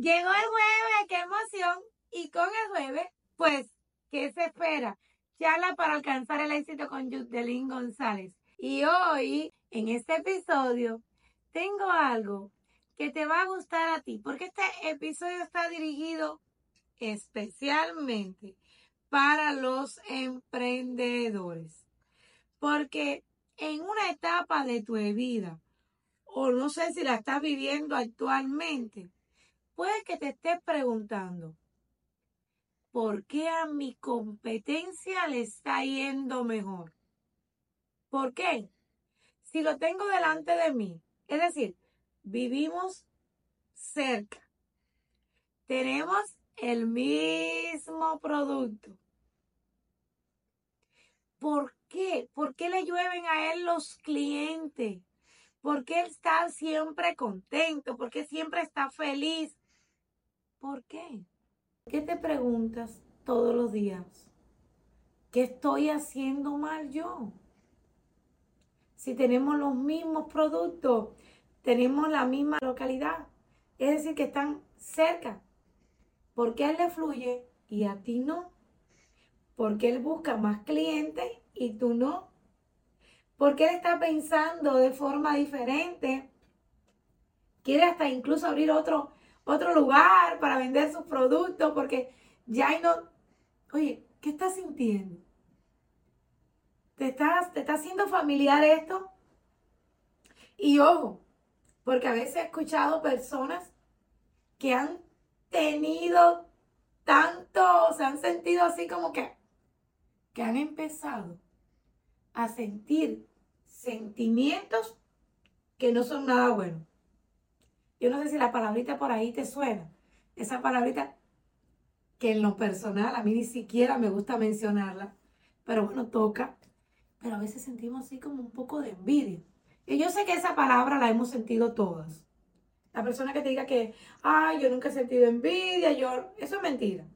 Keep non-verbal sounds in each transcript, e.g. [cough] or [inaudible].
Llegó el jueves, qué emoción. Y con el jueves, pues, ¿qué se espera? Charla para alcanzar el éxito con Yudelín González. Y hoy, en este episodio, tengo algo que te va a gustar a ti, porque este episodio está dirigido especialmente para los emprendedores. Porque en una etapa de tu vida, o no sé si la estás viviendo actualmente, puede que te estés preguntando, ¿por qué a mi competencia le está yendo mejor? ¿Por qué? Si lo tengo delante de mí, es decir, vivimos cerca, tenemos el mismo producto. ¿Por qué? ¿Por qué le llueven a él los clientes? ¿Por qué él está siempre contento? ¿Por qué siempre está feliz? ¿Por qué? ¿Qué te preguntas todos los días? ¿Qué estoy haciendo mal yo? Si tenemos los mismos productos, tenemos la misma localidad, es decir, que están cerca. ¿Por qué él le fluye y a ti no? Porque él busca más clientes y tú no. Porque él está pensando de forma diferente. Quiere hasta incluso abrir otro otro lugar para vender sus productos porque ya no... Oye, ¿qué estás sintiendo? ¿Te estás, ¿Te está haciendo familiar esto? Y ojo, porque a veces he escuchado personas que han tenido tanto, se han sentido así como que, que han empezado a sentir sentimientos que no son nada buenos. Yo no sé si la palabrita por ahí te suena. Esa palabrita que en lo personal a mí ni siquiera me gusta mencionarla, pero bueno, toca. Pero a veces sentimos así como un poco de envidia. Y yo sé que esa palabra la hemos sentido todas. La persona que te diga que, ay, yo nunca he sentido envidia, yo, eso es mentira.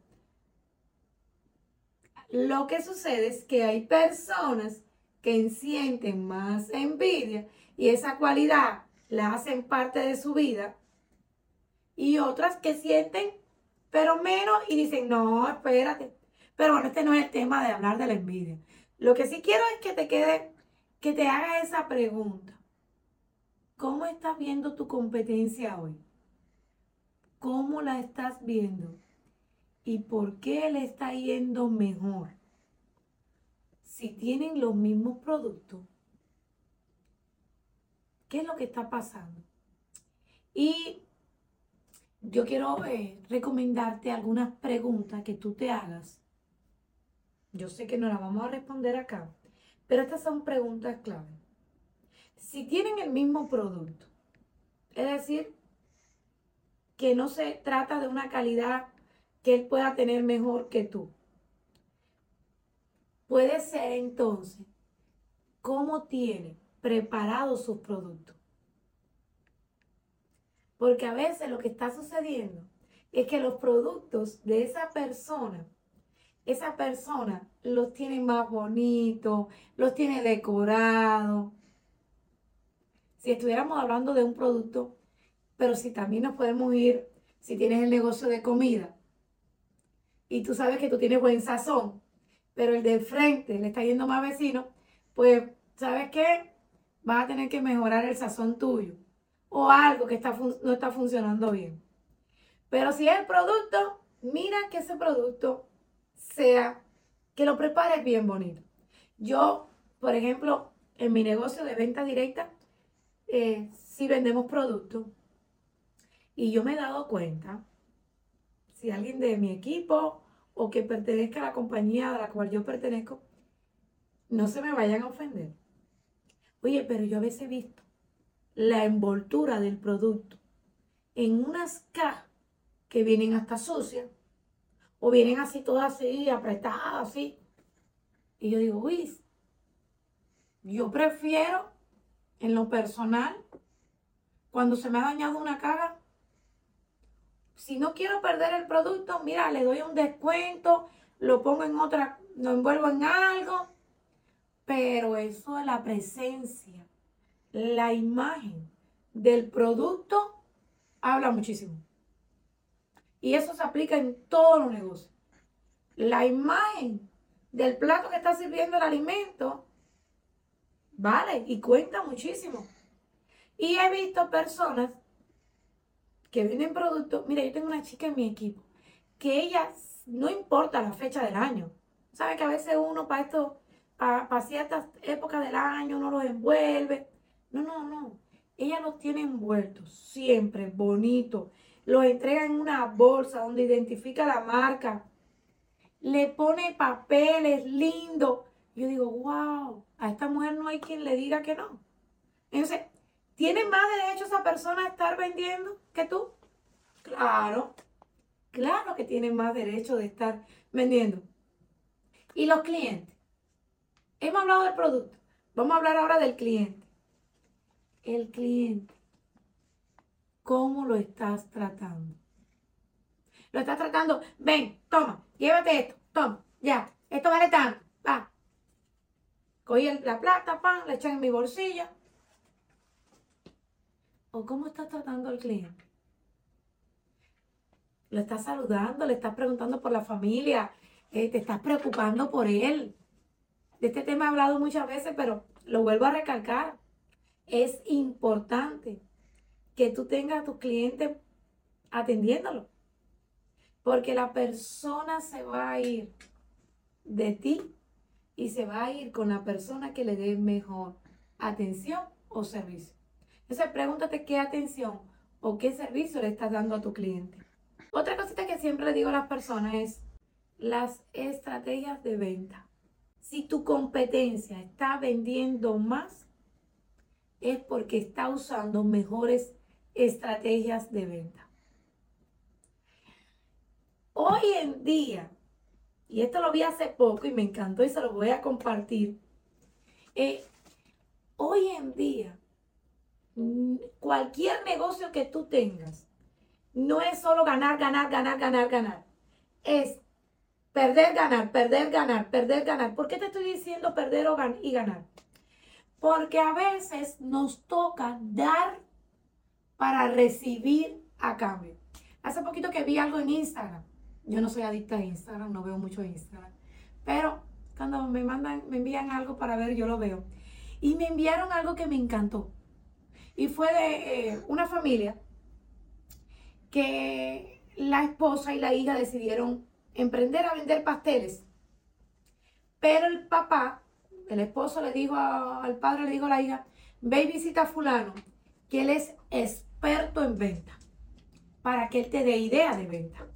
Lo que sucede es que hay personas que sienten más envidia y esa cualidad la hacen parte de su vida y otras que sienten, pero menos y dicen, no, espérate. Pero bueno, este no es el tema de hablar de la envidia. Lo que sí quiero es que te quede, que te haga esa pregunta. ¿Cómo estás viendo tu competencia hoy? ¿Cómo la estás viendo? ¿Y por qué le está yendo mejor? Si tienen los mismos productos, ¿Qué es lo que está pasando? Y yo quiero eh, recomendarte algunas preguntas que tú te hagas. Yo sé que no las vamos a responder acá, pero estas son preguntas clave. Si tienen el mismo producto, es decir, que no se trata de una calidad que él pueda tener mejor que tú. Puede ser entonces cómo tiene preparados sus productos. Porque a veces lo que está sucediendo es que los productos de esa persona, esa persona los tiene más bonitos, los tiene decorados. Si estuviéramos hablando de un producto, pero si también nos podemos ir, si tienes el negocio de comida y tú sabes que tú tienes buen sazón, pero el de frente le está yendo más vecino, pues, ¿sabes qué? Vas a tener que mejorar el sazón tuyo o algo que está no está funcionando bien. Pero si es el producto, mira que ese producto sea, que lo prepares bien bonito. Yo, por ejemplo, en mi negocio de venta directa, eh, si vendemos productos, y yo me he dado cuenta, si alguien de mi equipo o que pertenezca a la compañía a la cual yo pertenezco, no se me vayan a ofender. Oye, pero yo a veces he visto la envoltura del producto en unas cajas que vienen hasta sucias o vienen así todas así, apretadas así. Y yo digo, uy, yo prefiero en lo personal, cuando se me ha dañado una caja, si no quiero perder el producto, mira, le doy un descuento, lo pongo en otra, lo envuelvo en algo pero eso de la presencia, la imagen del producto, habla muchísimo. Y eso se aplica en todos los negocios. La imagen del plato que está sirviendo el alimento vale y cuenta muchísimo. Y he visto personas que venden productos. Mira, yo tengo una chica en mi equipo que ella no importa la fecha del año. Sabe que a veces uno para esto, para, ciertas épocas del año, uno los envuelve. No, no, no. Ella los tiene envueltos siempre, bonito. Los entrega en una bolsa donde identifica la marca. Le pone papeles lindos. Yo digo, wow, a esta mujer no hay quien le diga que no. Entonces, ¿tiene más derecho esa persona a estar vendiendo que tú? Claro, claro que tiene más derecho de estar vendiendo. ¿Y los clientes? Hemos hablado del producto. Vamos a hablar ahora del cliente. El cliente. ¿Cómo lo estás tratando? Lo estás tratando, ven, toma, llévate esto, toma, ya, esto vale tanto, va. Cogí la plata, pan, la eché en mi bolsillo. ¿O cómo estás tratando al cliente? Lo estás saludando, le estás preguntando por la familia, eh, te estás preocupando por él. De este tema he hablado muchas veces, pero lo vuelvo a recalcar. Es importante que tú tengas a tus clientes atendiéndolo. Porque la persona se va a ir de ti y se va a ir con la persona que le dé mejor atención o servicio. Entonces pregúntate qué atención o qué servicio le estás dando a tu cliente. Otra cosita que siempre le digo a las personas es las estrategias de venta. Si tu competencia está vendiendo más, es porque está usando mejores estrategias de venta. Hoy en día, y esto lo vi hace poco y me encantó y se lo voy a compartir, eh, hoy en día, cualquier negocio que tú tengas, no es solo ganar, ganar, ganar, ganar, ganar. Es perder, ganar, perder, ganar, perder, ganar. ¿Por qué te estoy diciendo perder y ganar? Porque a veces nos toca dar para recibir a cambio. Hace poquito que vi algo en Instagram. Yo no soy adicta a Instagram, no veo mucho Instagram. Pero cuando me mandan, me envían algo para ver, yo lo veo. Y me enviaron algo que me encantó. Y fue de eh, una familia que la esposa y la hija decidieron emprender a vender pasteles. Pero el papá, el esposo le dijo al padre, le dijo a la hija, ve y visita a fulano, que él es experto en venta, para que él te dé idea de venta.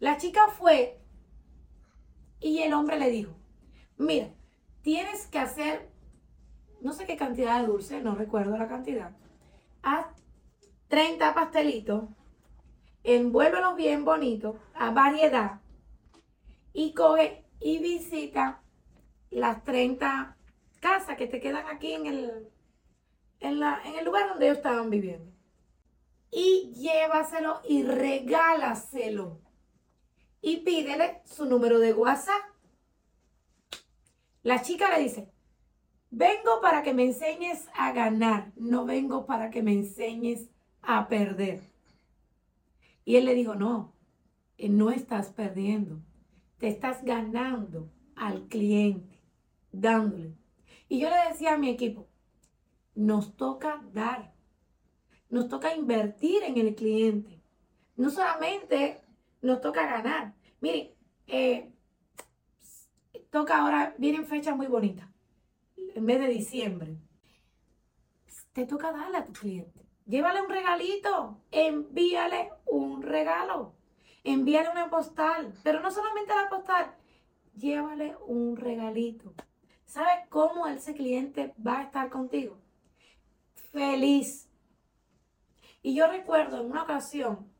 La chica fue y el hombre le dijo, mira, tienes que hacer, no sé qué cantidad de dulce, no recuerdo la cantidad, haz 30 pastelitos, envuélvelos bien bonitos, a variedad, y coge y visita las 30 casas que te quedan aquí en el, en, en el lugar donde ellos estaban viviendo. Y llévaselo y regálaselo. Y pídele su número de WhatsApp. La chica le dice, vengo para que me enseñes a ganar, no vengo para que me enseñes a perder. Y él le dijo, no, eh, no estás perdiendo, te estás ganando al cliente, dándole. Y yo le decía a mi equipo, nos toca dar, nos toca invertir en el cliente. No solamente nos toca ganar. Miren, eh, toca ahora, vienen fechas muy bonitas, en vez de diciembre. Te toca darle a tu cliente. Llévale un regalito, envíale un regalo envíale una postal, pero no solamente la postal, llévale un regalito. ¿Sabes cómo ese cliente va a estar contigo? Feliz. Y yo recuerdo en una ocasión,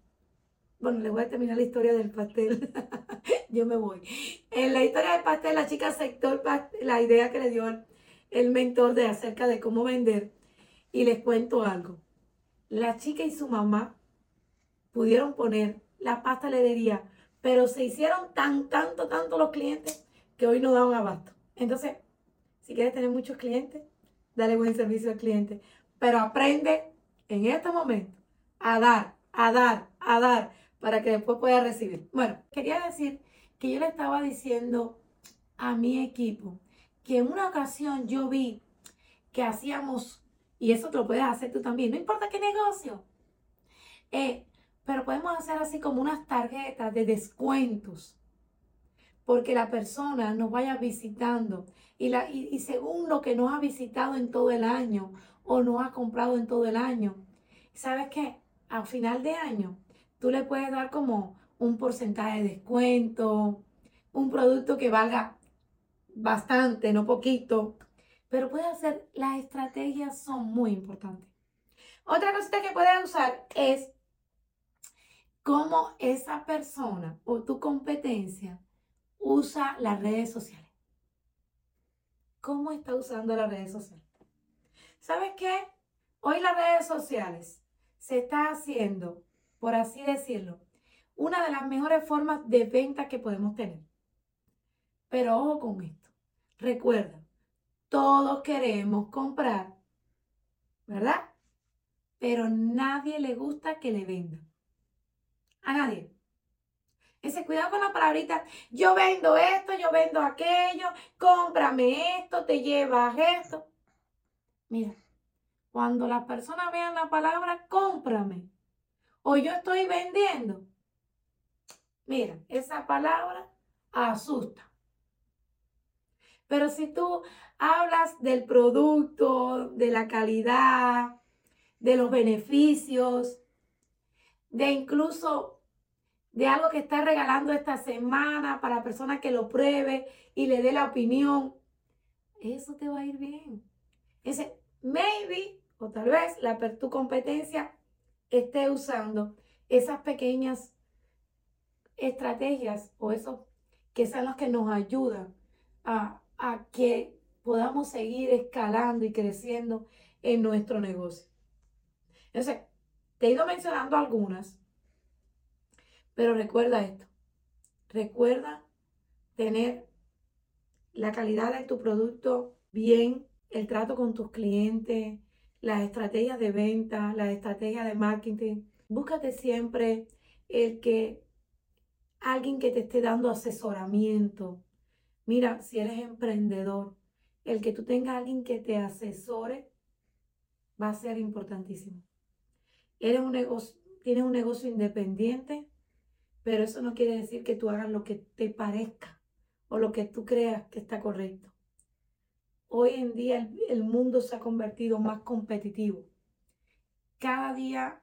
bueno, le voy a terminar la historia del pastel. [laughs] yo me voy. En la historia del pastel, la chica aceptó la idea que le dio el, el mentor de acerca de cómo vender. Y les cuento algo. La chica y su mamá pudieron poner la pastelería, pero se hicieron tan, tanto, tanto los clientes que hoy no dan abasto. Entonces, si quieres tener muchos clientes, dale buen servicio al cliente, pero aprende en este momento a dar, a dar, a dar, para que después pueda recibir. Bueno, quería decir que yo le estaba diciendo a mi equipo que en una ocasión yo vi que hacíamos, y eso te lo puedes hacer tú también, no importa qué negocio, eh, pero podemos hacer así como unas tarjetas de descuentos, porque la persona nos vaya visitando y, la, y, según lo que nos ha visitado en todo el año o nos ha comprado en todo el año, ¿sabes qué? A final de año, tú le puedes dar como un porcentaje de descuento, un producto que valga bastante, no poquito, pero puede hacer, las estrategias son muy importantes. Otra cosita que puedes usar es cómo esa persona o tu competencia usa las redes sociales. ¿Cómo está usando las redes sociales? ¿Sabes qué? Hoy las redes sociales se está haciendo, por así decirlo, una de las mejores formas de venta que podemos tener. Pero ojo con esto. Recuerda, todos queremos comprar, ¿verdad? Pero nadie le gusta que le vendan. A nadie. Ese cuidado con la palabrita, yo vendo esto, yo vendo aquello, cómprame esto, te llevas esto. Mira, cuando las personas vean la palabra cómprame o yo estoy vendiendo, mira, esa palabra asusta. Pero si tú hablas del producto, de la calidad, de los beneficios, de incluso de algo que está regalando esta semana para la persona que lo pruebe y le dé la opinión, eso te va a ir bien. Ese maybe o tal vez la tu competencia esté usando esas pequeñas estrategias o esos que son los que nos ayudan a, a que podamos seguir escalando y creciendo en nuestro negocio. Entonces, te he ido mencionando algunas, pero recuerda esto. Recuerda tener la calidad de tu producto bien, el trato con tus clientes, las estrategias de venta, las estrategias de marketing. Búscate siempre el que alguien que te esté dando asesoramiento. Mira, si eres emprendedor, el que tú tengas alguien que te asesore va a ser importantísimo. Eres un negocio, tienes un negocio independiente, pero eso no quiere decir que tú hagas lo que te parezca o lo que tú creas que está correcto. Hoy en día el, el mundo se ha convertido más competitivo. Cada día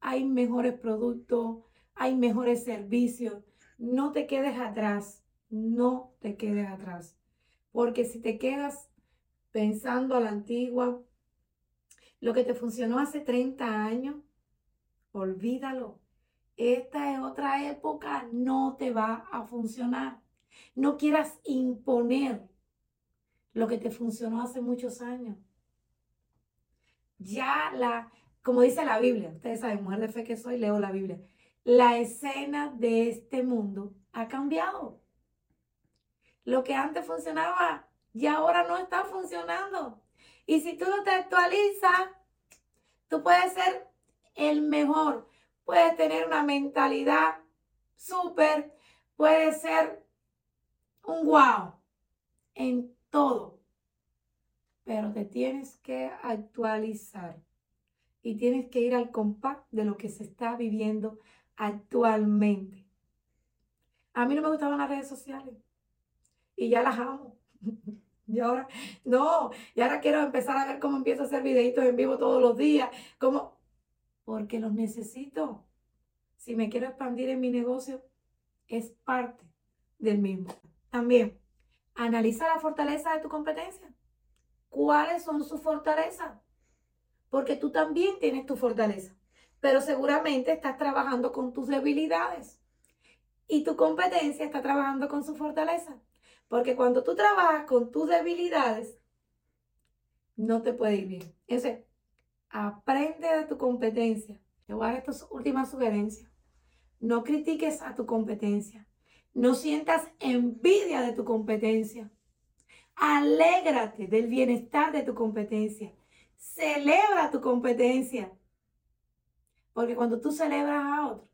hay mejores productos, hay mejores servicios. No te quedes atrás, no te quedes atrás. Porque si te quedas pensando a la antigua, lo que te funcionó hace 30 años, olvídalo. Esta es otra época, no te va a funcionar. No quieras imponer lo que te funcionó hace muchos años. Ya la, como dice la Biblia, ustedes saben, mujer de fe que soy, leo la Biblia. La escena de este mundo ha cambiado. Lo que antes funcionaba ya ahora no está funcionando. Y si tú no te actualizas, tú puedes ser el mejor. Puedes tener una mentalidad súper. Puedes ser un wow en todo. Pero te tienes que actualizar. Y tienes que ir al compás de lo que se está viviendo actualmente. A mí no me gustaban las redes sociales y ya las amo. [laughs] Y ahora, no, y ahora quiero empezar a ver cómo empiezo a hacer videitos en vivo todos los días, como, porque los necesito. Si me quiero expandir en mi negocio, es parte del mismo. También, analiza la fortaleza de tu competencia. ¿Cuáles son sus fortalezas? Porque tú también tienes tu fortaleza, pero seguramente estás trabajando con tus debilidades y tu competencia está trabajando con su fortaleza. Porque cuando tú trabajas con tus debilidades, no te puede ir bien. Entonces, aprende de tu competencia. Te voy a dar estas últimas sugerencias. No critiques a tu competencia. No sientas envidia de tu competencia. Alégrate del bienestar de tu competencia. Celebra tu competencia. Porque cuando tú celebras a otro,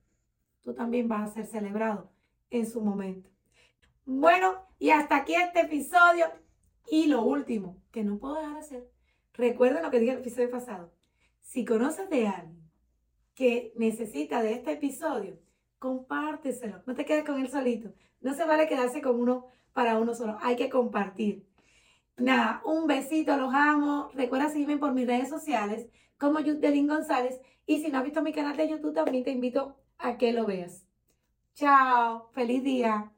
tú también vas a ser celebrado en su momento. Bueno, y hasta aquí este episodio. Y lo último, que no puedo dejar de hacer, recuerden lo que dije el episodio pasado. Si conoces de alguien que necesita de este episodio, compárteselo. No te quedes con él solito. No se vale quedarse con uno para uno solo. Hay que compartir. Nada, un besito, los amo. Recuerda seguirme por mis redes sociales como Yudelín González. Y si no has visto mi canal de YouTube, también te invito a que lo veas. Chao, feliz día.